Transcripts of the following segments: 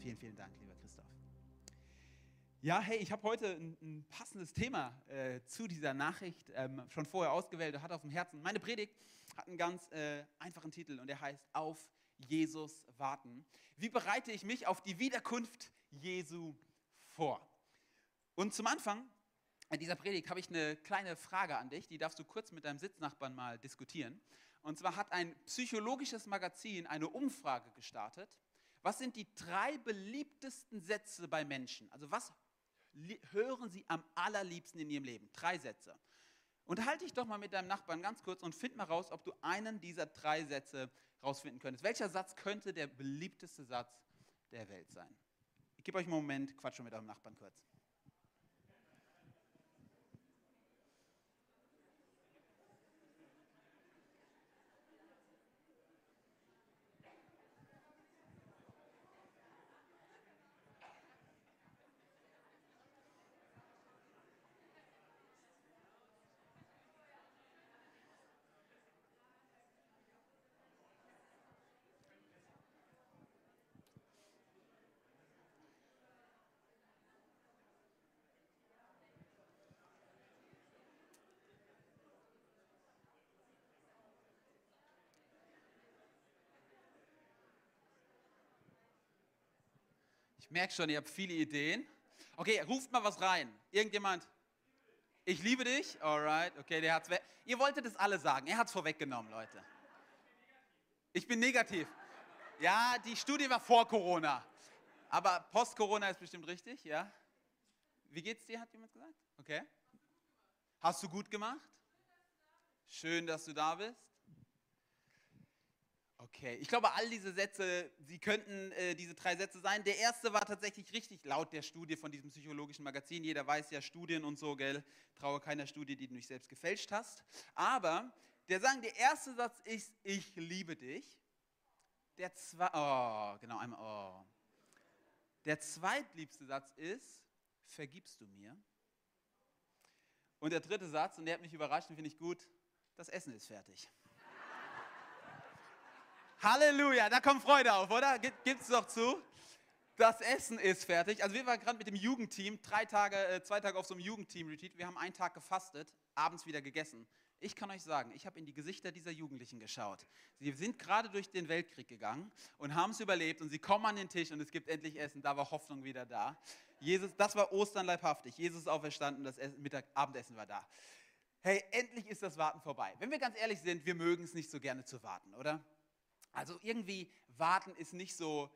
Vielen, vielen Dank, lieber Christoph. Ja, hey, ich habe heute ein, ein, passendes Thema äh, zu dieser Nachricht ähm, schon vorher ausgewählt und hat auf dem Herzen. Meine Predigt hat einen ganz äh, einfachen Titel und der heißt Auf Jesus warten. Wie bereite ich mich auf die Wiederkunft Jesu vor? Und zum Anfang dieser Predigt habe ich eine kleine Frage an dich, die darfst du kurz mit deinem Sitznachbarn mal diskutieren. Und zwar hat ein psychologisches Magazin eine Umfrage gestartet. Was sind die drei beliebtesten Sätze bei Menschen? Also was hören sie am allerliebsten in ihrem Leben? Drei Sätze. Unterhalte dich doch mal mit deinem Nachbarn ganz kurz und find mal raus, ob du einen dieser drei Sätze rausfinden könntest. Welcher Satz könnte der beliebteste Satz der Welt sein? Ich gebe euch einen Moment, quatsch schon mit eurem Nachbarn kurz. Ich merke schon, ihr habt viele Ideen. Okay, ruft mal was rein. Irgendjemand? Ich liebe dich. Alright, okay, der hat's. Ihr wolltet es alle sagen. Er hat es vorweggenommen, Leute. Ich bin negativ. Ja, die Studie war vor Corona. Aber post-Corona ist bestimmt richtig, ja? Wie geht's dir, hat jemand gesagt? Okay. Hast du gut gemacht? Schön, dass du da bist. Okay, ich glaube, all diese Sätze, sie könnten äh, diese drei Sätze sein. Der erste war tatsächlich richtig laut der Studie von diesem psychologischen Magazin. Jeder weiß ja Studien und so, gell? Traue keiner Studie, die du nicht selbst gefälscht hast. Aber der sagen, der erste Satz ist, ich liebe dich. Der zwei, oh, genau, einmal, oh. Der zweitliebste Satz ist, vergibst du mir? Und der dritte Satz, und der hat mich überrascht und finde ich gut, das Essen ist fertig. Halleluja, da kommt Freude auf, oder? Gibt es doch zu? Das Essen ist fertig. Also wir waren gerade mit dem Jugendteam, drei Tage, äh, zwei Tage auf so einem Jugendteam-Retreat. Wir haben einen Tag gefastet, abends wieder gegessen. Ich kann euch sagen, ich habe in die Gesichter dieser Jugendlichen geschaut. Sie sind gerade durch den Weltkrieg gegangen und haben es überlebt und sie kommen an den Tisch und es gibt endlich Essen. Da war Hoffnung wieder da. Jesus, das war Ostern leibhaftig. Jesus ist auferstanden, das Mittag, Abendessen war da. Hey, endlich ist das Warten vorbei. Wenn wir ganz ehrlich sind, wir mögen es nicht so gerne zu warten, oder? Also irgendwie warten ist nicht so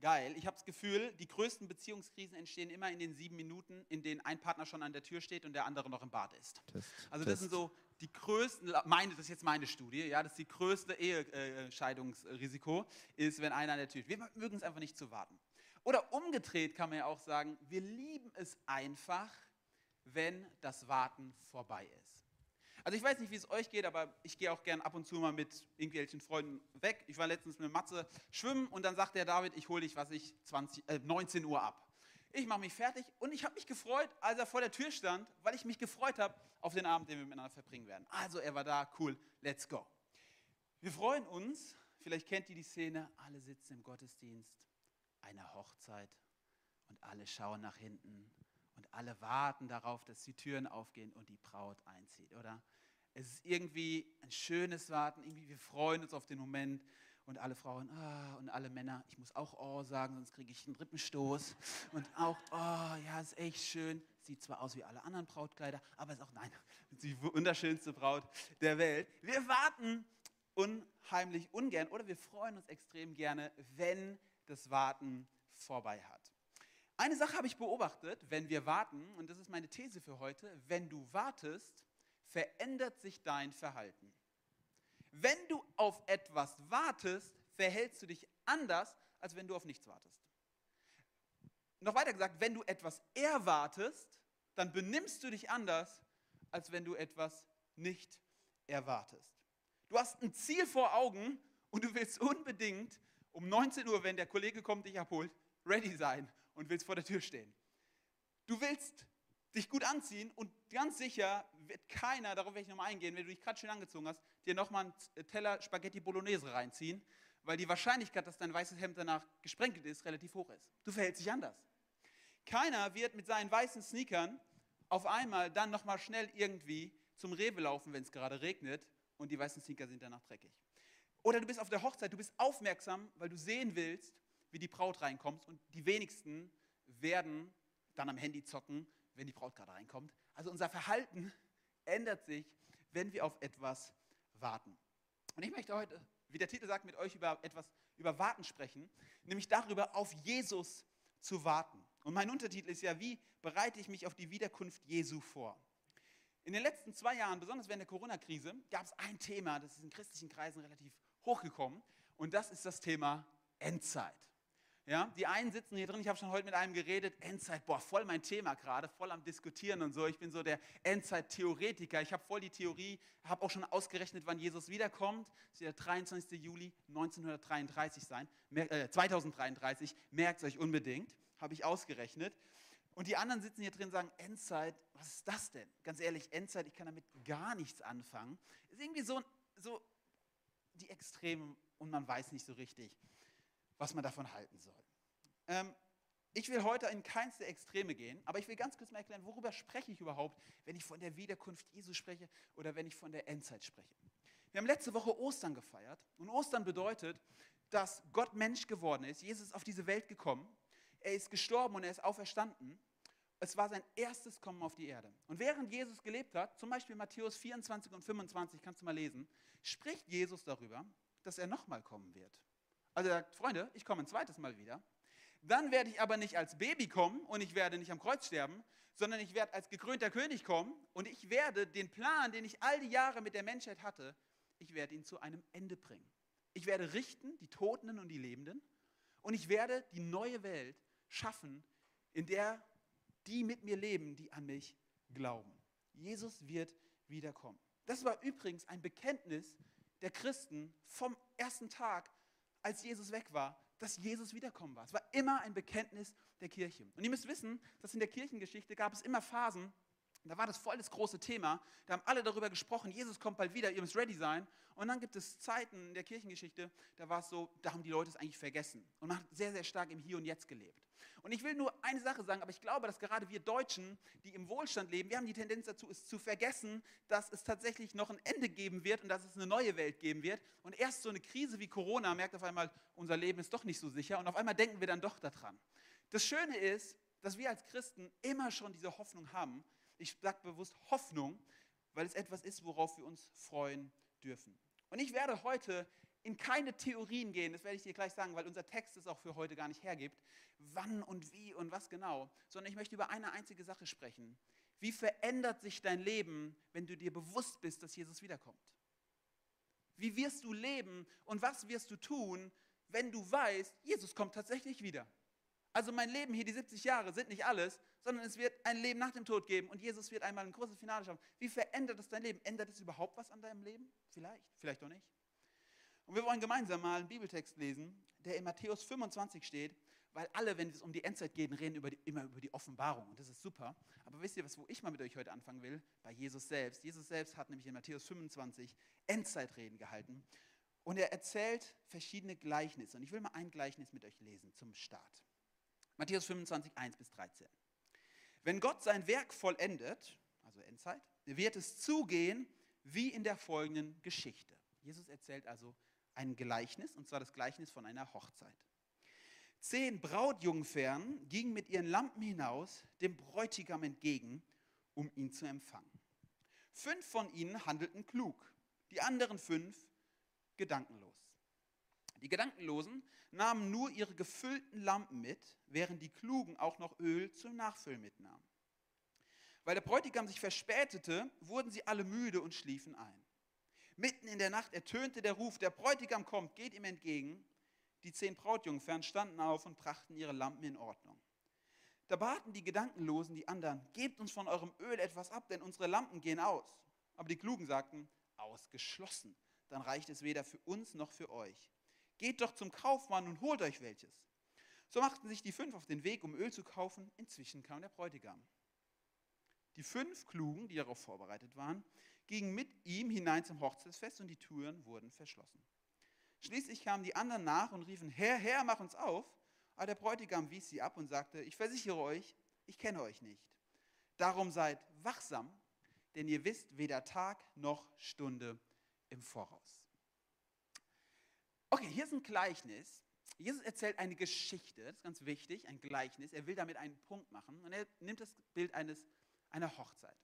geil. Ich habe das Gefühl, die größten Beziehungskrisen entstehen immer in den sieben Minuten, in denen ein Partner schon an der Tür steht und der andere noch im Bad ist. Test, also das Test. sind so die größten, meine, das ist jetzt meine Studie, ja, das ist die größte Ehescheidungsrisiko, ist, wenn einer an der Tür steht. Wir mögen es einfach nicht zu warten. Oder umgedreht kann man ja auch sagen, wir lieben es einfach, wenn das Warten vorbei ist. Also ich weiß nicht, wie es euch geht, aber ich gehe auch gern ab und zu mal mit irgendwelchen Freunden weg. Ich war letztens mit Matze schwimmen und dann sagt der David, ich hole dich, was ich, 20, äh, 19 Uhr ab. Ich mache mich fertig und ich habe mich gefreut, als er vor der Tür stand, weil ich mich gefreut habe auf den Abend, den wir miteinander verbringen werden. Also er war da, cool, let's go. Wir freuen uns, vielleicht kennt ihr die Szene, alle sitzen im Gottesdienst, eine Hochzeit und alle schauen nach hinten alle warten darauf, dass die Türen aufgehen und die Braut einzieht, oder? Es ist irgendwie ein schönes Warten, irgendwie wir freuen uns auf den Moment und alle Frauen ah, und alle Männer, ich muss auch oh sagen, sonst kriege ich einen Rippenstoß und auch oh, ja, ist echt schön. Sieht zwar aus wie alle anderen Brautkleider, aber ist auch nein, die wunderschönste Braut der Welt. Wir warten unheimlich ungern oder wir freuen uns extrem gerne, wenn das Warten vorbei hat. Eine Sache habe ich beobachtet, wenn wir warten, und das ist meine These für heute, wenn du wartest, verändert sich dein Verhalten. Wenn du auf etwas wartest, verhältst du dich anders, als wenn du auf nichts wartest. Noch weiter gesagt, wenn du etwas erwartest, dann benimmst du dich anders, als wenn du etwas nicht erwartest. Du hast ein Ziel vor Augen und du willst unbedingt um 19 Uhr, wenn der Kollege kommt, dich abholt, ready sein und willst vor der Tür stehen. Du willst dich gut anziehen und ganz sicher wird keiner, darauf werde ich nochmal eingehen, wenn du dich gerade schön angezogen hast, dir nochmal einen Teller Spaghetti Bolognese reinziehen, weil die Wahrscheinlichkeit, dass dein weißes Hemd danach gesprenkelt ist, relativ hoch ist. Du verhältst dich anders. Keiner wird mit seinen weißen Sneakern auf einmal dann nochmal schnell irgendwie zum Rewe laufen, wenn es gerade regnet und die weißen Sneaker sind danach dreckig. Oder du bist auf der Hochzeit, du bist aufmerksam, weil du sehen willst, wie die Braut reinkommt und die wenigsten werden dann am Handy zocken, wenn die Braut gerade reinkommt. Also unser Verhalten ändert sich, wenn wir auf etwas warten. Und ich möchte heute, wie der Titel sagt, mit euch über etwas über Warten sprechen, nämlich darüber, auf Jesus zu warten. Und mein Untertitel ist ja, wie bereite ich mich auf die Wiederkunft Jesu vor? In den letzten zwei Jahren, besonders während der Corona-Krise, gab es ein Thema, das ist in christlichen Kreisen relativ hochgekommen, und das ist das Thema Endzeit. Ja, die einen sitzen hier drin, ich habe schon heute mit einem geredet, Endzeit, boah, voll mein Thema gerade, voll am Diskutieren und so. Ich bin so der Endzeit-Theoretiker. Ich habe voll die Theorie, habe auch schon ausgerechnet, wann Jesus wiederkommt. Das wird der 23. Juli 1933 sein, äh, 2033, merkt es euch unbedingt, habe ich ausgerechnet. Und die anderen sitzen hier drin und sagen, Endzeit, was ist das denn? Ganz ehrlich, Endzeit, ich kann damit gar nichts anfangen. Ist irgendwie so, so die Extremen und man weiß nicht so richtig was man davon halten soll. Ähm, ich will heute in keinste Extreme gehen, aber ich will ganz kurz mal erklären, worüber spreche ich überhaupt, wenn ich von der Wiederkunft Jesu spreche oder wenn ich von der Endzeit spreche. Wir haben letzte Woche Ostern gefeiert und Ostern bedeutet, dass Gott Mensch geworden ist. Jesus ist auf diese Welt gekommen, er ist gestorben und er ist auferstanden. Es war sein erstes Kommen auf die Erde. Und während Jesus gelebt hat, zum Beispiel Matthäus 24 und 25, kannst du mal lesen, spricht Jesus darüber, dass er nochmal kommen wird. Also er sagt, Freunde, ich komme ein zweites Mal wieder. Dann werde ich aber nicht als Baby kommen und ich werde nicht am Kreuz sterben, sondern ich werde als gekrönter König kommen und ich werde den Plan, den ich all die Jahre mit der Menschheit hatte, ich werde ihn zu einem Ende bringen. Ich werde richten, die Toten und die Lebenden, und ich werde die neue Welt schaffen, in der die mit mir leben, die an mich glauben. Jesus wird wiederkommen. Das war übrigens ein Bekenntnis der Christen vom ersten Tag als Jesus weg war, dass Jesus wiederkommen war. Es war immer ein Bekenntnis der Kirche. Und ihr müsst wissen, dass in der Kirchengeschichte gab es immer Phasen, da war das voll das große Thema. Da haben alle darüber gesprochen, Jesus kommt bald wieder, ihr müsst ready sein. Und dann gibt es Zeiten in der Kirchengeschichte, da war es so, da haben die Leute es eigentlich vergessen. Und man hat sehr, sehr stark im Hier und Jetzt gelebt. Und ich will nur eine Sache sagen, aber ich glaube, dass gerade wir Deutschen, die im Wohlstand leben, wir haben die Tendenz dazu, es zu vergessen, dass es tatsächlich noch ein Ende geben wird und dass es eine neue Welt geben wird. Und erst so eine Krise wie Corona merkt auf einmal, unser Leben ist doch nicht so sicher. Und auf einmal denken wir dann doch daran. Das Schöne ist, dass wir als Christen immer schon diese Hoffnung haben. Ich sage bewusst Hoffnung, weil es etwas ist, worauf wir uns freuen dürfen. Und ich werde heute in keine Theorien gehen, das werde ich dir gleich sagen, weil unser Text es auch für heute gar nicht hergibt, wann und wie und was genau, sondern ich möchte über eine einzige Sache sprechen. Wie verändert sich dein Leben, wenn du dir bewusst bist, dass Jesus wiederkommt? Wie wirst du leben und was wirst du tun, wenn du weißt, Jesus kommt tatsächlich wieder? Also mein Leben hier, die 70 Jahre, sind nicht alles, sondern es wird ein Leben nach dem Tod geben und Jesus wird einmal ein großes Finale schaffen. Wie verändert es dein Leben? Ändert es überhaupt was an deinem Leben? Vielleicht, vielleicht auch nicht. Und wir wollen gemeinsam mal einen Bibeltext lesen, der in Matthäus 25 steht, weil alle, wenn es um die Endzeit geht, reden über die, immer über die Offenbarung. Und das ist super. Aber wisst ihr, was, wo ich mal mit euch heute anfangen will? Bei Jesus selbst. Jesus selbst hat nämlich in Matthäus 25 Endzeitreden gehalten. Und er erzählt verschiedene Gleichnisse. Und ich will mal ein Gleichnis mit euch lesen zum Start. Matthäus 25, 1 bis 13. Wenn Gott sein Werk vollendet, also Endzeit, wird es zugehen wie in der folgenden Geschichte. Jesus erzählt also ein Gleichnis, und zwar das Gleichnis von einer Hochzeit. Zehn Brautjungfern gingen mit ihren Lampen hinaus dem Bräutigam entgegen, um ihn zu empfangen. Fünf von ihnen handelten klug, die anderen fünf gedankenlos. Die Gedankenlosen nahmen nur ihre gefüllten Lampen mit, während die Klugen auch noch Öl zum Nachfüllen mitnahmen. Weil der Bräutigam sich verspätete, wurden sie alle müde und schliefen ein. Mitten in der Nacht ertönte der Ruf, der Bräutigam kommt, geht ihm entgegen. Die zehn Brautjungfern standen auf und brachten ihre Lampen in Ordnung. Da baten die Gedankenlosen die anderen, gebt uns von eurem Öl etwas ab, denn unsere Lampen gehen aus. Aber die Klugen sagten, ausgeschlossen, dann reicht es weder für uns noch für euch. Geht doch zum Kaufmann und holt euch welches. So machten sich die fünf auf den Weg, um Öl zu kaufen. Inzwischen kam der Bräutigam. Die fünf Klugen, die darauf vorbereitet waren, gingen mit ihm hinein zum Hochzeitsfest und die Türen wurden verschlossen. Schließlich kamen die anderen nach und riefen, Herr, Herr, mach uns auf. Aber der Bräutigam wies sie ab und sagte, ich versichere euch, ich kenne euch nicht. Darum seid wachsam, denn ihr wisst weder Tag noch Stunde im Voraus. Okay, hier ist ein Gleichnis. Jesus erzählt eine Geschichte, das ist ganz wichtig, ein Gleichnis. Er will damit einen Punkt machen und er nimmt das Bild eines, einer Hochzeit.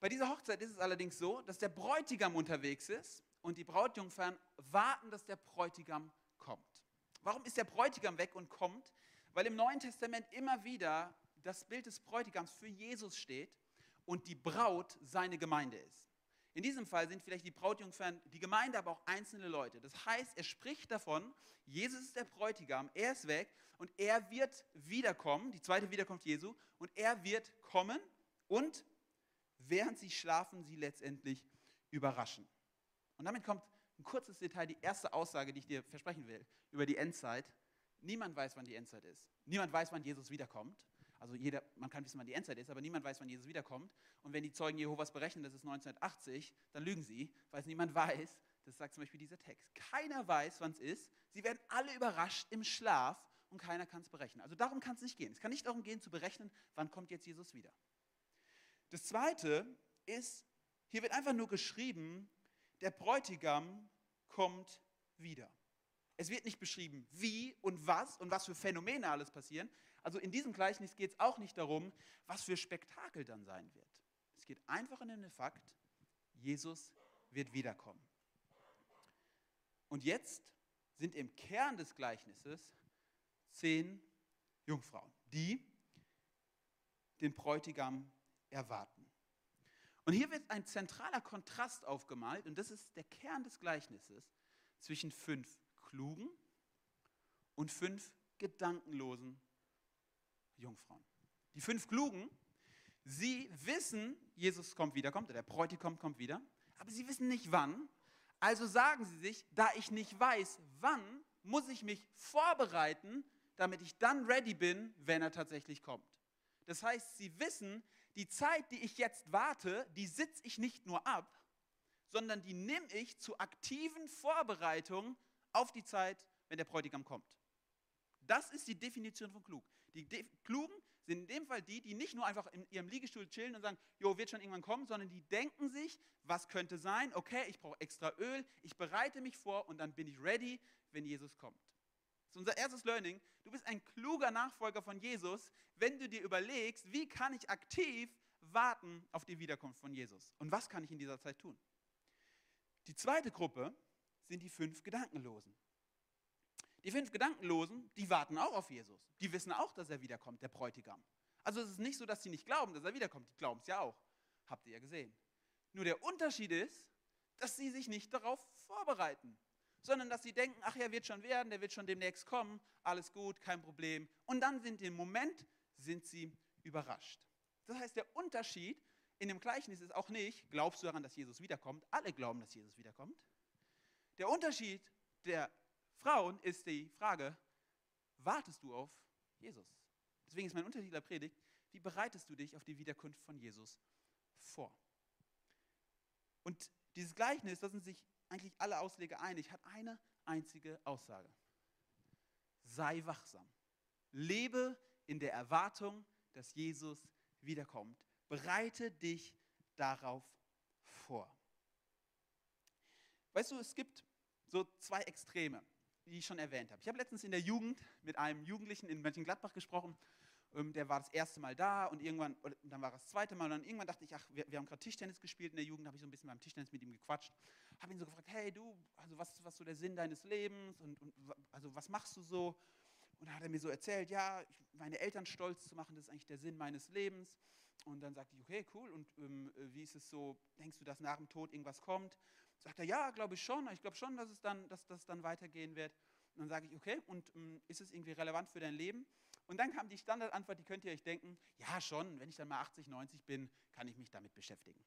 Bei dieser Hochzeit ist es allerdings so, dass der Bräutigam unterwegs ist und die Brautjungfern warten, dass der Bräutigam kommt. Warum ist der Bräutigam weg und kommt? Weil im Neuen Testament immer wieder das Bild des Bräutigams für Jesus steht und die Braut seine Gemeinde ist. In diesem Fall sind vielleicht die Brautjungfern die Gemeinde, aber auch einzelne Leute. Das heißt, er spricht davon, Jesus ist der Bräutigam, er ist weg und er wird wiederkommen, die zweite Wiederkunft Jesu, und er wird kommen und während sie schlafen, sie letztendlich überraschen. Und damit kommt ein kurzes Detail, die erste Aussage, die ich dir versprechen will über die Endzeit. Niemand weiß, wann die Endzeit ist. Niemand weiß, wann Jesus wiederkommt. Also jeder, man kann wissen, wann die Endzeit ist, aber niemand weiß, wann Jesus wiederkommt. Und wenn die Zeugen Jehovas berechnen, das ist 1980, dann lügen sie, weil es niemand weiß. Das sagt zum Beispiel dieser Text. Keiner weiß, wann es ist. Sie werden alle überrascht im Schlaf und keiner kann es berechnen. Also darum kann es nicht gehen. Es kann nicht darum gehen, zu berechnen, wann kommt jetzt Jesus wieder. Das Zweite ist, hier wird einfach nur geschrieben, der Bräutigam kommt wieder. Es wird nicht beschrieben, wie und was und was für Phänomene alles passieren. Also in diesem Gleichnis geht es auch nicht darum, was für Spektakel dann sein wird. Es geht einfach um den Fakt, Jesus wird wiederkommen. Und jetzt sind im Kern des Gleichnisses zehn Jungfrauen, die den Bräutigam erwarten. Und hier wird ein zentraler Kontrast aufgemalt, und das ist der Kern des Gleichnisses, zwischen fünf klugen und fünf gedankenlosen Jungfrauen. Die fünf klugen, sie wissen, Jesus kommt wieder, kommt, der Bräutigam kommt wieder, aber sie wissen nicht wann. Also sagen sie sich, da ich nicht weiß, wann, muss ich mich vorbereiten, damit ich dann ready bin, wenn er tatsächlich kommt. Das heißt, sie wissen, die Zeit, die ich jetzt warte, die sitze ich nicht nur ab, sondern die nehme ich zur aktiven Vorbereitung auf die Zeit, wenn der Bräutigam kommt. Das ist die Definition von klug. Die Klugen sind in dem Fall die, die nicht nur einfach in ihrem Liegestuhl chillen und sagen, jo, wird schon irgendwann kommen, sondern die denken sich, was könnte sein, okay, ich brauche extra Öl, ich bereite mich vor und dann bin ich ready, wenn Jesus kommt. Das ist unser erstes Learning. Du bist ein kluger Nachfolger von Jesus, wenn du dir überlegst, wie kann ich aktiv warten auf die Wiederkunft von Jesus und was kann ich in dieser Zeit tun. Die zweite Gruppe sind die fünf Gedankenlosen. Die fünf Gedankenlosen, die warten auch auf Jesus. Die wissen auch, dass er wiederkommt, der Bräutigam. Also es ist nicht so, dass sie nicht glauben, dass er wiederkommt. Die glauben es ja auch. Habt ihr ja gesehen. Nur der Unterschied ist, dass sie sich nicht darauf vorbereiten, sondern dass sie denken, ach, er wird schon werden, der wird schon demnächst kommen, alles gut, kein Problem. Und dann sind im Moment sind sie überrascht. Das heißt, der Unterschied in dem Gleichnis ist auch nicht, glaubst du daran, dass Jesus wiederkommt? Alle glauben, dass Jesus wiederkommt. Der Unterschied der Frauen ist die Frage, wartest du auf Jesus? Deswegen ist mein Untertitel der Predigt, wie bereitest du dich auf die Wiederkunft von Jesus vor? Und dieses Gleichnis, da sind sich eigentlich alle Ausleger einig, hat eine einzige Aussage. Sei wachsam. Lebe in der Erwartung, dass Jesus wiederkommt. Bereite dich darauf vor. Weißt du, es gibt so zwei Extreme, die ich schon erwähnt habe. Ich habe letztens in der Jugend mit einem Jugendlichen in Mönchengladbach gesprochen. Ähm, der war das erste Mal da und irgendwann, dann war das zweite Mal und dann irgendwann dachte ich, ach, wir, wir haben gerade Tischtennis gespielt in der Jugend, habe ich so ein bisschen beim Tischtennis mit ihm gequatscht, habe ihn so gefragt, hey du, also was was so der Sinn deines Lebens und, und also was machst du so? Und dann hat er mir so erzählt, ja, meine Eltern stolz zu machen, das ist eigentlich der Sinn meines Lebens. Und dann sagte ich, okay, cool. Und ähm, wie ist es so? Denkst du, dass nach dem Tod irgendwas kommt? Sagt er, ja, glaube ich schon. Ich glaube schon, dass es dann, dass das dann weitergehen wird. Und dann sage ich, okay, und ähm, ist es irgendwie relevant für dein Leben? Und dann kam die Standardantwort, die könnt ihr euch denken, ja schon, wenn ich dann mal 80, 90 bin, kann ich mich damit beschäftigen.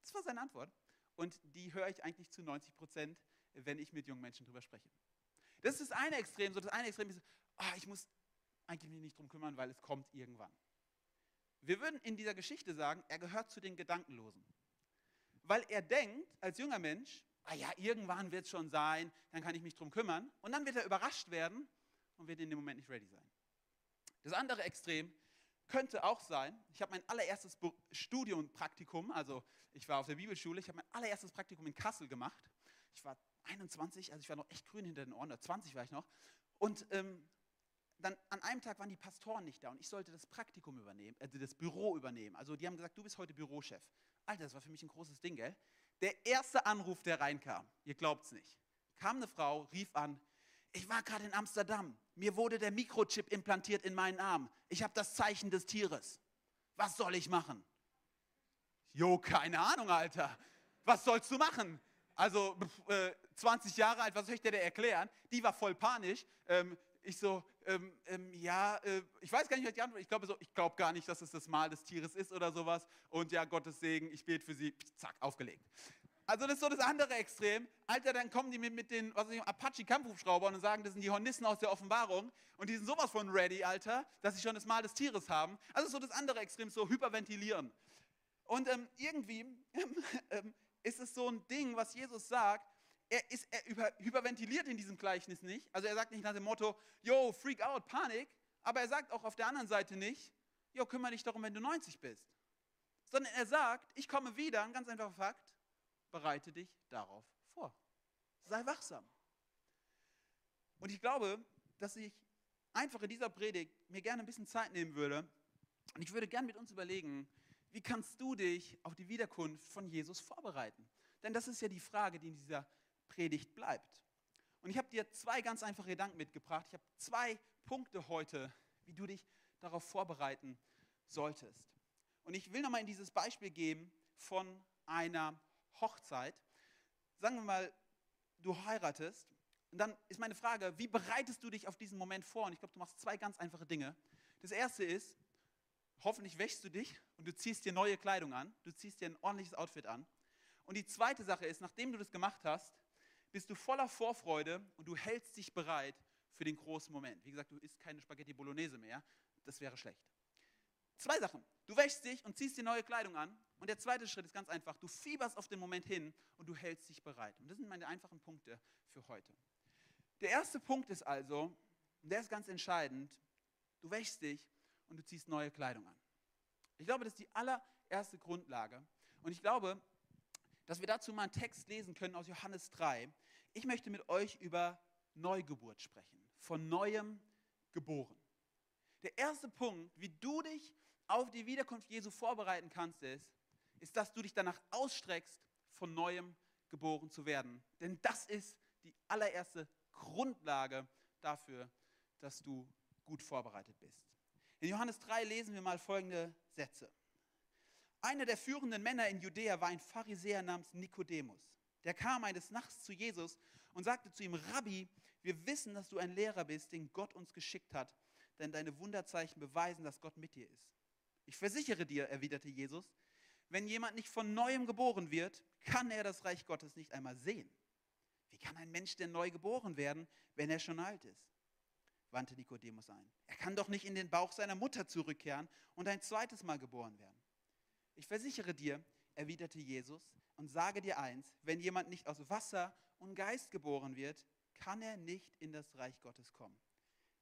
Das war seine Antwort. Und die höre ich eigentlich zu 90 Prozent, wenn ich mit jungen Menschen drüber spreche. Das ist das eine Extrem. So das eine Extrem ist, oh, ich muss eigentlich mich nicht drum kümmern, weil es kommt irgendwann. Wir würden in dieser Geschichte sagen, er gehört zu den Gedankenlosen. Weil er denkt, als junger Mensch, ah ja, irgendwann wird es schon sein, dann kann ich mich drum kümmern. Und dann wird er überrascht werden und wird in dem Moment nicht ready sein. Das andere Extrem könnte auch sein, ich habe mein allererstes Studiumpraktikum, also ich war auf der Bibelschule, ich habe mein allererstes Praktikum in Kassel gemacht. Ich war 21, also ich war noch echt grün hinter den Ohren, oder 20 war ich noch. Und ähm, dann an einem Tag waren die Pastoren nicht da und ich sollte das Praktikum übernehmen, also das Büro übernehmen. Also die haben gesagt, du bist heute Bürochef. Alter, das war für mich ein großes Ding, gell? Der erste Anruf, der reinkam, ihr glaubt es nicht, kam eine Frau, rief an, ich war gerade in Amsterdam, mir wurde der Mikrochip implantiert in meinen Arm. Ich habe das Zeichen des Tieres. Was soll ich machen? Jo, keine Ahnung, Alter. Was sollst du machen? Also äh, 20 Jahre alt, was soll ich dir da erklären? Die war voll panisch. Ähm, ich so, ähm, ähm, ja, äh, ich weiß gar nicht, was die Antwort Ich glaube so, ich glaube gar nicht, dass es das Mal des Tieres ist oder sowas. Und ja, Gottes Segen, ich bete für sie. Zack, aufgelegt. Also das ist so das andere Extrem. Alter, dann kommen die mit, mit den Apache-Kampfhubschraubern und sagen, das sind die Hornissen aus der Offenbarung. Und die sind sowas von ready, Alter, dass sie schon das Mal des Tieres haben. Also so das andere Extrem, so hyperventilieren. Und ähm, irgendwie ähm, ist es so ein Ding, was Jesus sagt, er, ist, er über, hyperventiliert in diesem Gleichnis nicht. Also er sagt nicht nach dem Motto, yo, freak out, Panik. Aber er sagt auch auf der anderen Seite nicht, yo, kümmere dich darum, wenn du 90 bist. Sondern er sagt, ich komme wieder, ein ganz einfacher Fakt, bereite dich darauf vor. Sei wachsam. Und ich glaube, dass ich einfach in dieser Predigt mir gerne ein bisschen Zeit nehmen würde und ich würde gerne mit uns überlegen, wie kannst du dich auf die Wiederkunft von Jesus vorbereiten? Denn das ist ja die Frage, die in dieser Predigt bleibt. Und ich habe dir zwei ganz einfache Gedanken mitgebracht. Ich habe zwei Punkte heute, wie du dich darauf vorbereiten solltest. Und ich will nochmal in dieses Beispiel geben von einer Hochzeit, sagen wir mal, du heiratest, und dann ist meine Frage, wie bereitest du dich auf diesen Moment vor? Und ich glaube, du machst zwei ganz einfache Dinge. Das erste ist, hoffentlich wäschst du dich und du ziehst dir neue Kleidung an, du ziehst dir ein ordentliches Outfit an. Und die zweite Sache ist, nachdem du das gemacht hast, bist du voller Vorfreude und du hältst dich bereit für den großen Moment. Wie gesagt, du isst keine Spaghetti Bolognese mehr, das wäre schlecht. Zwei Sachen. Du wäschst dich und ziehst dir neue Kleidung an. Und der zweite Schritt ist ganz einfach. Du fieberst auf den Moment hin und du hältst dich bereit. Und das sind meine einfachen Punkte für heute. Der erste Punkt ist also, und der ist ganz entscheidend, du wäschst dich und du ziehst neue Kleidung an. Ich glaube, das ist die allererste Grundlage. Und ich glaube, dass wir dazu mal einen Text lesen können aus Johannes 3. Ich möchte mit euch über Neugeburt sprechen, von neuem geboren. Der erste Punkt, wie du dich auf die Wiederkunft Jesu vorbereiten kannst, ist, ist, dass du dich danach ausstreckst, von neuem geboren zu werden. Denn das ist die allererste Grundlage dafür, dass du gut vorbereitet bist. In Johannes 3 lesen wir mal folgende Sätze. Einer der führenden Männer in Judäa war ein Pharisäer namens Nikodemus. Der kam eines Nachts zu Jesus und sagte zu ihm, Rabbi, wir wissen, dass du ein Lehrer bist, den Gott uns geschickt hat, denn deine Wunderzeichen beweisen, dass Gott mit dir ist. Ich versichere dir, erwiderte Jesus, wenn jemand nicht von neuem geboren wird, kann er das Reich Gottes nicht einmal sehen. Wie kann ein Mensch denn neu geboren werden, wenn er schon alt ist? wandte Nikodemus ein. Er kann doch nicht in den Bauch seiner Mutter zurückkehren und ein zweites Mal geboren werden. Ich versichere dir, erwiderte Jesus, und sage dir eins, wenn jemand nicht aus Wasser und Geist geboren wird, kann er nicht in das Reich Gottes kommen.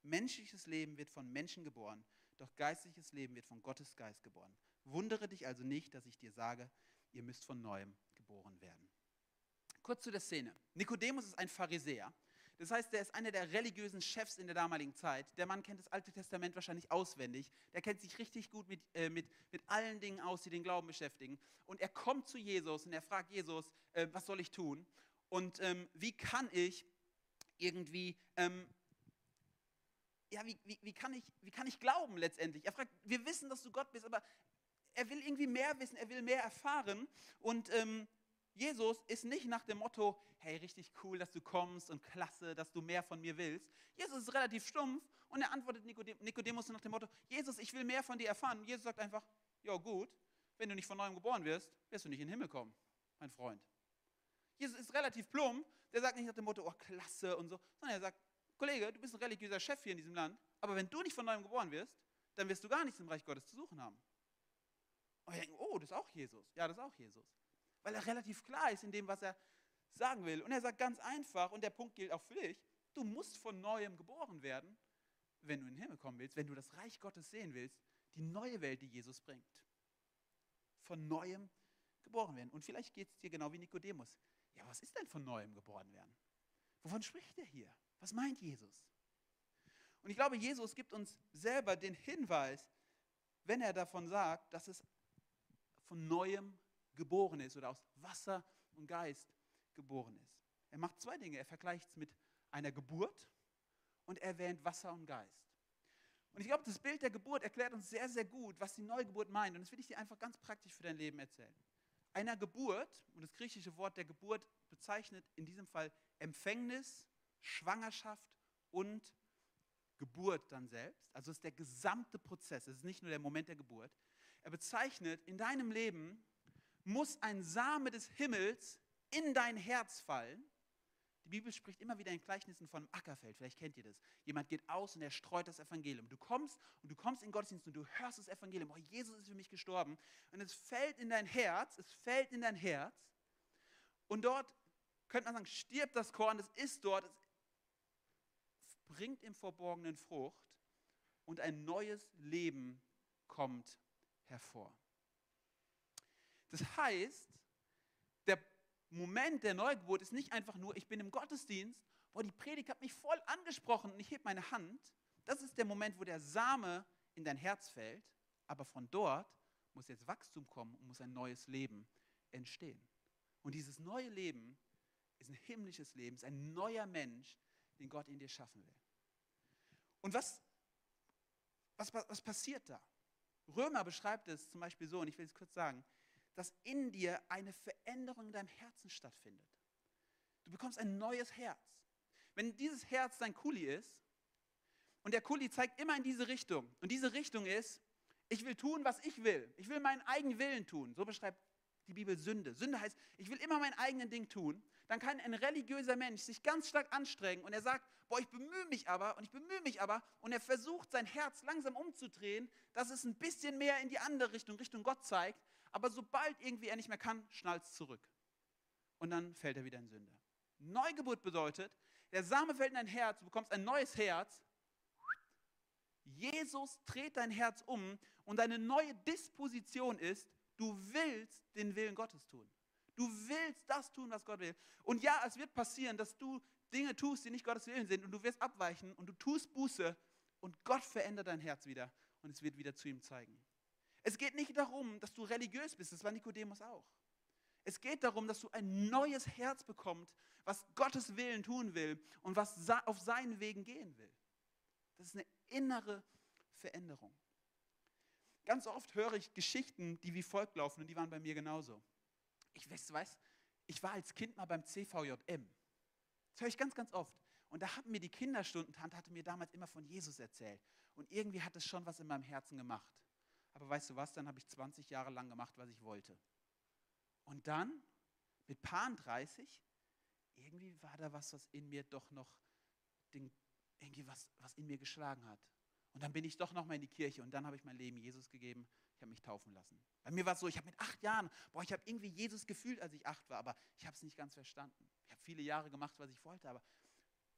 Menschliches Leben wird von Menschen geboren, doch geistliches Leben wird von Gottes Geist geboren. Wundere dich also nicht, dass ich dir sage, ihr müsst von neuem geboren werden. Kurz zu der Szene. Nikodemus ist ein Pharisäer. Das heißt, er ist einer der religiösen Chefs in der damaligen Zeit. Der Mann kennt das Alte Testament wahrscheinlich auswendig. Der kennt sich richtig gut mit, äh, mit, mit allen Dingen aus, die den Glauben beschäftigen. Und er kommt zu Jesus und er fragt Jesus, äh, was soll ich tun? Und ähm, wie kann ich irgendwie ähm, ja, wie, wie, wie, kann ich, wie kann ich glauben letztendlich? Er fragt, wir wissen, dass du Gott bist, aber er will irgendwie mehr wissen, er will mehr erfahren. Und ähm, Jesus ist nicht nach dem Motto, hey, richtig cool, dass du kommst und klasse, dass du mehr von mir willst. Jesus ist relativ stumpf und er antwortet Nikodemus nach dem Motto, Jesus, ich will mehr von dir erfahren. Jesus sagt einfach, ja gut, wenn du nicht von neuem geboren wirst, wirst du nicht in den Himmel kommen, mein Freund. Jesus ist relativ plump, der sagt nicht nach dem Motto, oh klasse und so, sondern er sagt, Kollege, du bist ein religiöser Chef hier in diesem Land, aber wenn du nicht von neuem geboren wirst, dann wirst du gar nichts im Reich Gottes zu suchen haben. Und wir denken, oh, das ist auch Jesus. Ja, das ist auch Jesus. Weil er relativ klar ist in dem, was er sagen will. Und er sagt ganz einfach, und der Punkt gilt auch für dich, du musst von neuem geboren werden, wenn du in den Himmel kommen willst, wenn du das Reich Gottes sehen willst, die neue Welt, die Jesus bringt. Von neuem geboren werden. Und vielleicht geht es dir genau wie Nikodemus. Ja, was ist denn von neuem geboren werden? Wovon spricht er hier? Was meint Jesus? Und ich glaube, Jesus gibt uns selber den Hinweis, wenn er davon sagt, dass es von neuem geboren ist oder aus Wasser und Geist geboren ist. Er macht zwei Dinge. Er vergleicht es mit einer Geburt und erwähnt Wasser und Geist. Und ich glaube, das Bild der Geburt erklärt uns sehr, sehr gut, was die Neugeburt meint. Und das will ich dir einfach ganz praktisch für dein Leben erzählen. Einer Geburt, und das griechische Wort der Geburt bezeichnet in diesem Fall Empfängnis, Schwangerschaft und Geburt dann selbst. Also es ist der gesamte Prozess, es ist nicht nur der Moment der Geburt. Er bezeichnet, in deinem Leben muss ein Same des Himmels in dein Herz fallen. Die Bibel spricht immer wieder in Gleichnissen von einem Ackerfeld. Vielleicht kennt ihr das. Jemand geht aus und er streut das Evangelium. Du kommst und du kommst in Gottesdienst und du hörst das Evangelium. Oh, Jesus ist für mich gestorben. Und es fällt in dein Herz. Es fällt in dein Herz. Und dort könnte man sagen, stirbt das Korn. Es ist dort. Es bringt im Verborgenen Frucht. Und ein neues Leben kommt hervor. Das heißt, der Moment der Neugeburt ist nicht einfach nur, ich bin im Gottesdienst, boah, die Predigt hat mich voll angesprochen und ich heb meine Hand. Das ist der Moment, wo der Same in dein Herz fällt, aber von dort muss jetzt Wachstum kommen und muss ein neues Leben entstehen. Und dieses neue Leben ist ein himmlisches Leben, ist ein neuer Mensch, den Gott in dir schaffen will. Und was, was, was passiert da? Römer beschreibt es zum Beispiel so, und ich will es kurz sagen, dass in dir eine Veränderung in deinem Herzen stattfindet. Du bekommst ein neues Herz. Wenn dieses Herz dein Kuli ist und der Kuli zeigt immer in diese Richtung und diese Richtung ist, ich will tun, was ich will. Ich will meinen eigenen Willen tun. So beschreibt die Bibel Sünde. Sünde heißt, ich will immer mein eigenes Ding tun. Dann kann ein religiöser Mensch sich ganz stark anstrengen und er sagt, boah, ich bemühe mich aber und ich bemühe mich aber und er versucht sein Herz langsam umzudrehen, dass es ein bisschen mehr in die andere Richtung, Richtung Gott zeigt aber sobald irgendwie er nicht mehr kann, schnallt es zurück. Und dann fällt er wieder in Sünde. Neugeburt bedeutet, der Same fällt in dein Herz, du bekommst ein neues Herz. Jesus dreht dein Herz um und deine neue Disposition ist, du willst den Willen Gottes tun. Du willst das tun, was Gott will. Und ja, es wird passieren, dass du Dinge tust, die nicht Gottes Willen sind und du wirst abweichen und du tust Buße und Gott verändert dein Herz wieder und es wird wieder zu ihm zeigen. Es geht nicht darum, dass du religiös bist, das war Nikodemus auch. Es geht darum, dass du ein neues Herz bekommst, was Gottes Willen tun will und was auf seinen Wegen gehen will. Das ist eine innere Veränderung. Ganz oft höre ich Geschichten, die wie folgt laufen und die waren bei mir genauso. Ich weiß, weiß ich war als Kind mal beim CVJM. Das höre ich ganz, ganz oft. Und da hatten mir die Kinderstundentante hatte mir damals immer von Jesus erzählt. Und irgendwie hat es schon was in meinem Herzen gemacht. Aber weißt du was, dann habe ich 20 Jahre lang gemacht, was ich wollte. Und dann, mit Paar 30, irgendwie war da was, was in mir doch noch, den, irgendwie was, was in mir geschlagen hat. Und dann bin ich doch noch mal in die Kirche und dann habe ich mein Leben Jesus gegeben. Ich habe mich taufen lassen. Bei mir war es so, ich habe mit acht Jahren, boah, ich habe irgendwie Jesus gefühlt, als ich acht war, aber ich habe es nicht ganz verstanden. Ich habe viele Jahre gemacht, was ich wollte, aber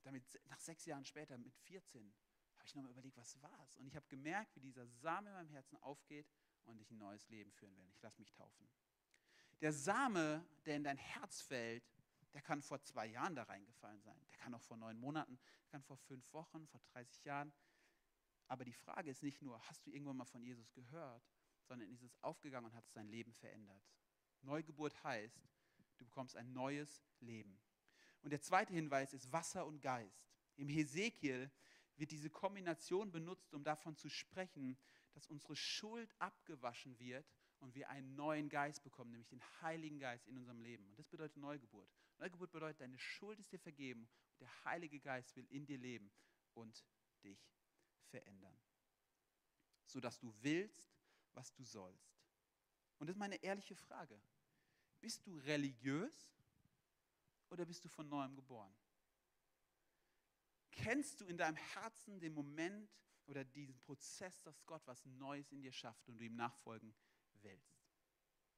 damit, nach sechs Jahren später, mit 14, ich nochmal überlegt, was war es? Und ich habe gemerkt, wie dieser Same in meinem Herzen aufgeht und ich ein neues Leben führen will. Ich lasse mich taufen. Der Same, der in dein Herz fällt, der kann vor zwei Jahren da reingefallen sein. Der kann auch vor neun Monaten, der kann vor fünf Wochen, vor 30 Jahren. Aber die Frage ist nicht nur, hast du irgendwann mal von Jesus gehört, sondern ist es aufgegangen und hat sein Leben verändert. Neugeburt heißt, du bekommst ein neues Leben. Und der zweite Hinweis ist Wasser und Geist. Im Hesekiel wird diese Kombination benutzt, um davon zu sprechen, dass unsere Schuld abgewaschen wird und wir einen neuen Geist bekommen, nämlich den Heiligen Geist in unserem Leben. Und das bedeutet Neugeburt. Neugeburt bedeutet, deine Schuld ist dir vergeben und der Heilige Geist will in dir leben und dich verändern, sodass du willst, was du sollst. Und das ist meine ehrliche Frage. Bist du religiös oder bist du von neuem geboren? Kennst du in deinem Herzen den Moment oder diesen Prozess, dass Gott was Neues in dir schafft und du ihm nachfolgen willst?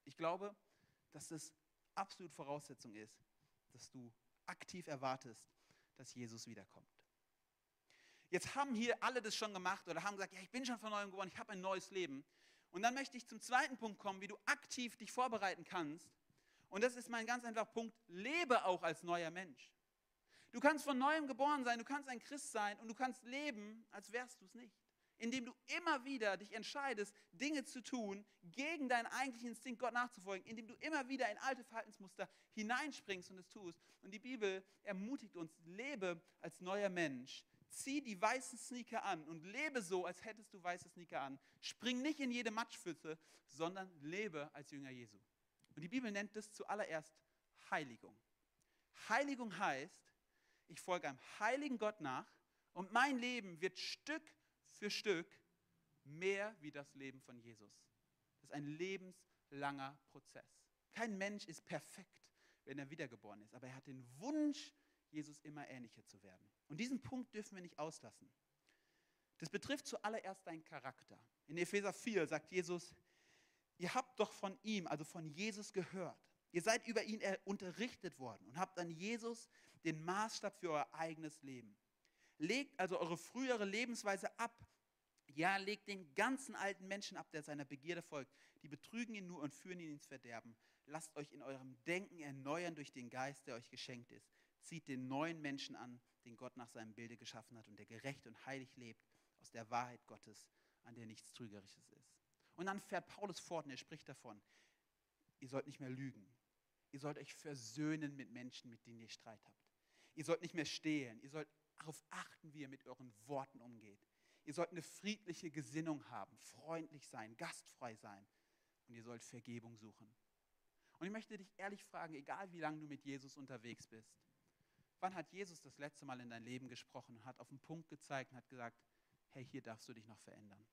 Ich glaube, dass das absolut Voraussetzung ist, dass du aktiv erwartest, dass Jesus wiederkommt. Jetzt haben hier alle das schon gemacht oder haben gesagt, ja, ich bin schon von neuem geworden, ich habe ein neues Leben. Und dann möchte ich zum zweiten Punkt kommen, wie du aktiv dich vorbereiten kannst. Und das ist mein ganz einfacher Punkt, lebe auch als neuer Mensch. Du kannst von neuem geboren sein, du kannst ein Christ sein und du kannst leben, als wärst du es nicht. Indem du immer wieder dich entscheidest, Dinge zu tun, gegen deinen eigentlichen Instinkt Gott nachzufolgen, indem du immer wieder in alte Verhaltensmuster hineinspringst und es tust. Und die Bibel ermutigt uns, lebe als neuer Mensch. Zieh die weißen Sneaker an und lebe so, als hättest du weiße Sneaker an. Spring nicht in jede Matschpfütze, sondern lebe als Jünger Jesu. Und die Bibel nennt das zuallererst Heiligung. Heiligung heißt, ich folge einem heiligen Gott nach und mein Leben wird Stück für Stück mehr wie das Leben von Jesus. Das ist ein lebenslanger Prozess. Kein Mensch ist perfekt, wenn er wiedergeboren ist, aber er hat den Wunsch, Jesus immer ähnlicher zu werden. Und diesen Punkt dürfen wir nicht auslassen. Das betrifft zuallererst deinen Charakter. In Epheser 4 sagt Jesus, ihr habt doch von ihm, also von Jesus gehört. Ihr seid über ihn unterrichtet worden und habt an Jesus den Maßstab für euer eigenes Leben. Legt also eure frühere Lebensweise ab. Ja, legt den ganzen alten Menschen ab, der seiner Begierde folgt. Die betrügen ihn nur und führen ihn ins Verderben. Lasst euch in eurem Denken erneuern durch den Geist, der euch geschenkt ist. Zieht den neuen Menschen an, den Gott nach seinem Bilde geschaffen hat und der gerecht und heilig lebt, aus der Wahrheit Gottes, an der nichts Trügerisches ist. Und dann fährt Paulus fort und er spricht davon, ihr sollt nicht mehr lügen. Ihr sollt euch versöhnen mit Menschen, mit denen ihr Streit habt. Ihr sollt nicht mehr stehlen. Ihr sollt darauf achten, wie ihr mit euren Worten umgeht. Ihr sollt eine friedliche Gesinnung haben, freundlich sein, gastfrei sein. Und ihr sollt Vergebung suchen. Und ich möchte dich ehrlich fragen, egal wie lange du mit Jesus unterwegs bist, wann hat Jesus das letzte Mal in dein Leben gesprochen und hat auf den Punkt gezeigt und hat gesagt, hey, hier darfst du dich noch verändern.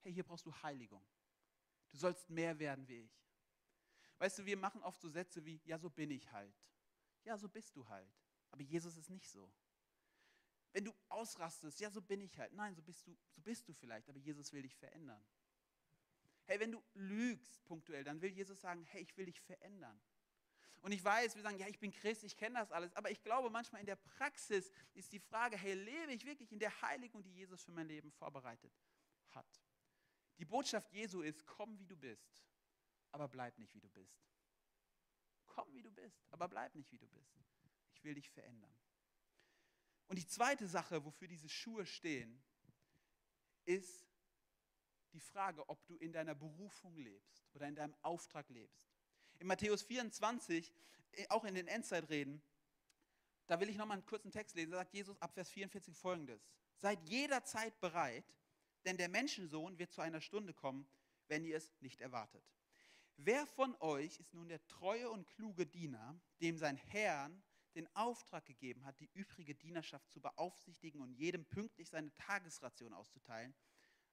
Hey, hier brauchst du Heiligung. Du sollst mehr werden wie ich. Weißt du, wir machen oft so Sätze wie, ja, so bin ich halt. Ja, so bist du halt. Aber Jesus ist nicht so. Wenn du ausrastest, ja, so bin ich halt. Nein, so bist du, so bist du vielleicht, aber Jesus will dich verändern. Hey, wenn du lügst punktuell, dann will Jesus sagen, hey, ich will dich verändern. Und ich weiß, wir sagen, ja, ich bin Christ, ich kenne das alles, aber ich glaube, manchmal in der Praxis ist die Frage, hey, lebe ich wirklich in der Heiligung, die Jesus für mein Leben vorbereitet hat? Die Botschaft Jesu ist, komm wie du bist, aber bleib nicht wie du bist. Komm wie du bist, aber bleib nicht wie du bist. Ich will dich verändern. Und die zweite Sache, wofür diese Schuhe stehen, ist die Frage, ob du in deiner Berufung lebst oder in deinem Auftrag lebst. In Matthäus 24, äh, auch in den Endzeitreden, da will ich nochmal einen kurzen Text lesen. Da sagt Jesus ab Vers 44 folgendes: Seid jederzeit bereit, denn der Menschensohn wird zu einer Stunde kommen, wenn ihr es nicht erwartet. Wer von euch ist nun der treue und kluge Diener, dem sein Herrn den Auftrag gegeben hat, die übrige Dienerschaft zu beaufsichtigen und jedem pünktlich seine Tagesration auszuteilen?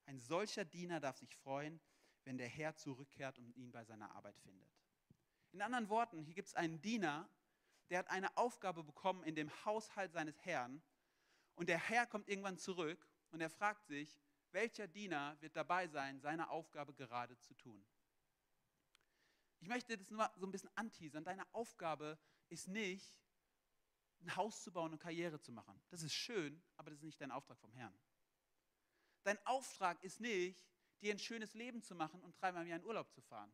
Ein solcher Diener darf sich freuen, wenn der Herr zurückkehrt und ihn bei seiner Arbeit findet. In anderen Worten, hier gibt es einen Diener, der hat eine Aufgabe bekommen in dem Haushalt seines Herrn und der Herr kommt irgendwann zurück und er fragt sich, welcher Diener wird dabei sein, seine Aufgabe gerade zu tun. Ich möchte das nur so ein bisschen anteasern. Deine Aufgabe ist nicht, ein Haus zu bauen und Karriere zu machen. Das ist schön, aber das ist nicht dein Auftrag vom Herrn. Dein Auftrag ist nicht, dir ein schönes Leben zu machen und dreimal im Jahr in Urlaub zu fahren.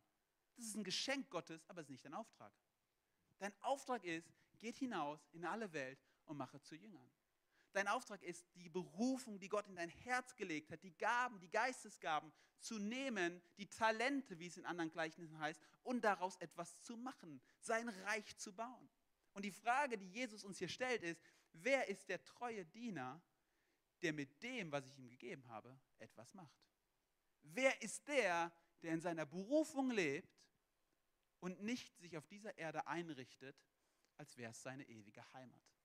Das ist ein Geschenk Gottes, aber es ist nicht dein Auftrag. Dein Auftrag ist, geht hinaus in alle Welt und mache zu Jüngern. Dein Auftrag ist, die Berufung, die Gott in dein Herz gelegt hat, die Gaben, die Geistesgaben zu nehmen, die Talente, wie es in anderen Gleichnissen heißt, und daraus etwas zu machen, sein Reich zu bauen. Und die Frage, die Jesus uns hier stellt, ist, wer ist der treue Diener, der mit dem, was ich ihm gegeben habe, etwas macht? Wer ist der, der in seiner Berufung lebt und nicht sich auf dieser Erde einrichtet, als wäre es seine ewige Heimat?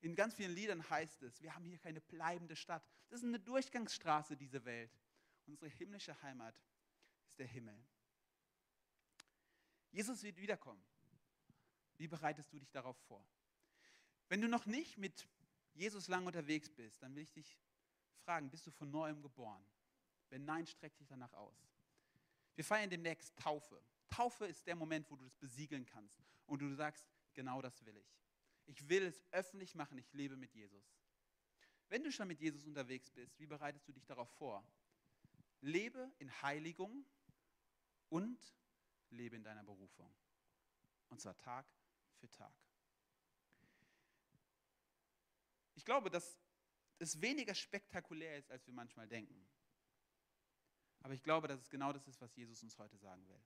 In ganz vielen Liedern heißt es, wir haben hier keine bleibende Stadt. Das ist eine Durchgangsstraße, diese Welt. Unsere himmlische Heimat ist der Himmel. Jesus wird wiederkommen. Wie bereitest du dich darauf vor? Wenn du noch nicht mit Jesus lang unterwegs bist, dann will ich dich fragen, bist du von neuem geboren? Wenn nein, streck dich danach aus. Wir feiern demnächst Taufe. Taufe ist der Moment, wo du das besiegeln kannst und du sagst, genau das will ich. Ich will es öffentlich machen, ich lebe mit Jesus. Wenn du schon mit Jesus unterwegs bist, wie bereitest du dich darauf vor? Lebe in Heiligung und lebe in deiner Berufung. Und zwar Tag für Tag. Ich glaube, dass es weniger spektakulär ist, als wir manchmal denken. Aber ich glaube, dass es genau das ist, was Jesus uns heute sagen will.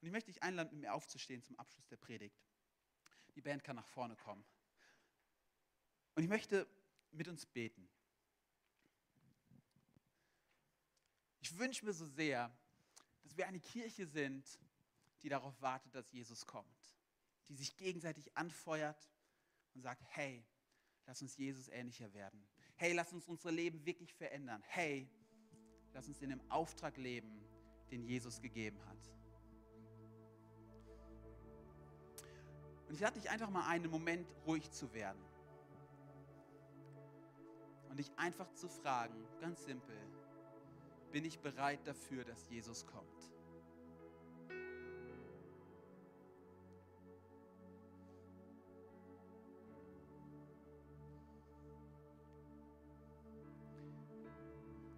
Und ich möchte dich einladen, mit mir aufzustehen zum Abschluss der Predigt. Die Band kann nach vorne kommen. Und ich möchte mit uns beten. Ich wünsche mir so sehr, dass wir eine Kirche sind, die darauf wartet, dass Jesus kommt, die sich gegenseitig anfeuert und sagt, hey, lass uns Jesus ähnlicher werden. Hey, lass uns unser Leben wirklich verändern. Hey, lass uns in dem Auftrag leben, den Jesus gegeben hat. Und ich lade dich einfach mal einen Moment ruhig zu werden. Und dich einfach zu fragen, ganz simpel, bin ich bereit dafür, dass Jesus kommt?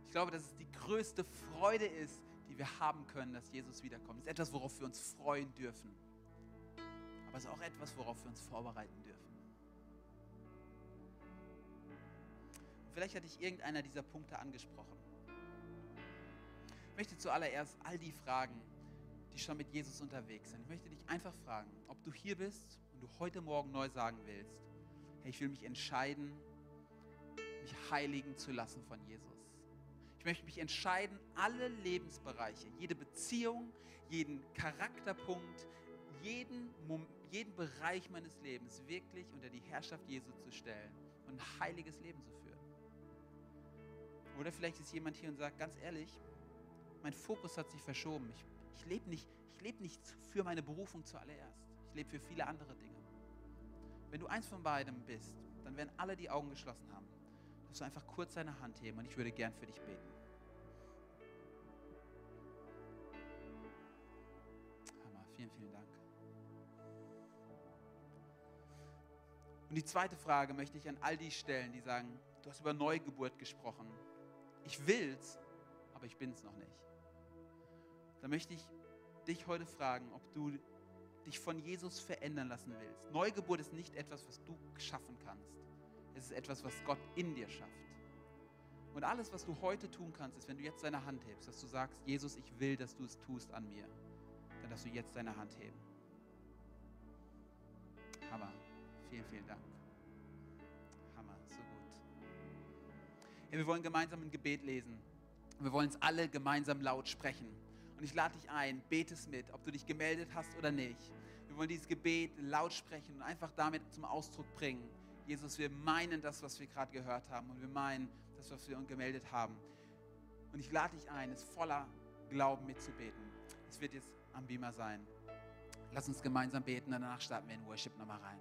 Ich glaube, dass es die größte Freude ist, die wir haben können, dass Jesus wiederkommt. Es ist etwas, worauf wir uns freuen dürfen. Aber es ist auch etwas, worauf wir uns vorbereiten dürfen. Vielleicht hat dich irgendeiner dieser Punkte angesprochen. Ich möchte zuallererst all die fragen, die schon mit Jesus unterwegs sind. Ich möchte dich einfach fragen, ob du hier bist und du heute Morgen neu sagen willst, hey, ich will mich entscheiden, mich heiligen zu lassen von Jesus. Ich möchte mich entscheiden, alle Lebensbereiche, jede Beziehung, jeden Charakterpunkt, jeden, jeden Bereich meines Lebens wirklich unter die Herrschaft Jesu zu stellen und ein heiliges Leben zu führen. Oder vielleicht ist jemand hier und sagt, ganz ehrlich, mein Fokus hat sich verschoben. Ich, ich lebe nicht, leb nicht für meine Berufung zuallererst. Ich lebe für viele andere Dinge. Wenn du eins von beidem bist, dann werden alle die Augen geschlossen haben. Du einfach kurz deine Hand heben und ich würde gern für dich beten. Und die zweite Frage möchte ich an all die stellen, die sagen, du hast über Neugeburt gesprochen. Ich will's, aber ich bin's noch nicht. Da möchte ich dich heute fragen, ob du dich von Jesus verändern lassen willst. Neugeburt ist nicht etwas, was du schaffen kannst. Es ist etwas, was Gott in dir schafft. Und alles, was du heute tun kannst, ist, wenn du jetzt deine Hand hebst, dass du sagst, Jesus, ich will, dass du es tust an mir. Dann darfst du jetzt deine Hand heben. Hammer. Vielen, vielen Dank. Hammer, so gut. Hey, wir wollen gemeinsam ein Gebet lesen. Wir wollen es alle gemeinsam laut sprechen. Und ich lade dich ein, bete es mit, ob du dich gemeldet hast oder nicht. Wir wollen dieses Gebet laut sprechen und einfach damit zum Ausdruck bringen. Jesus, wir meinen das, was wir gerade gehört haben und wir meinen das, was wir uns gemeldet haben. Und ich lade dich ein, es voller Glauben mitzubeten. Es wird jetzt am Beamer sein. Lass uns gemeinsam beten danach starten wir in Worship nochmal rein.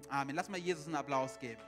Amen. Lass mal Jesus einen Applaus geben.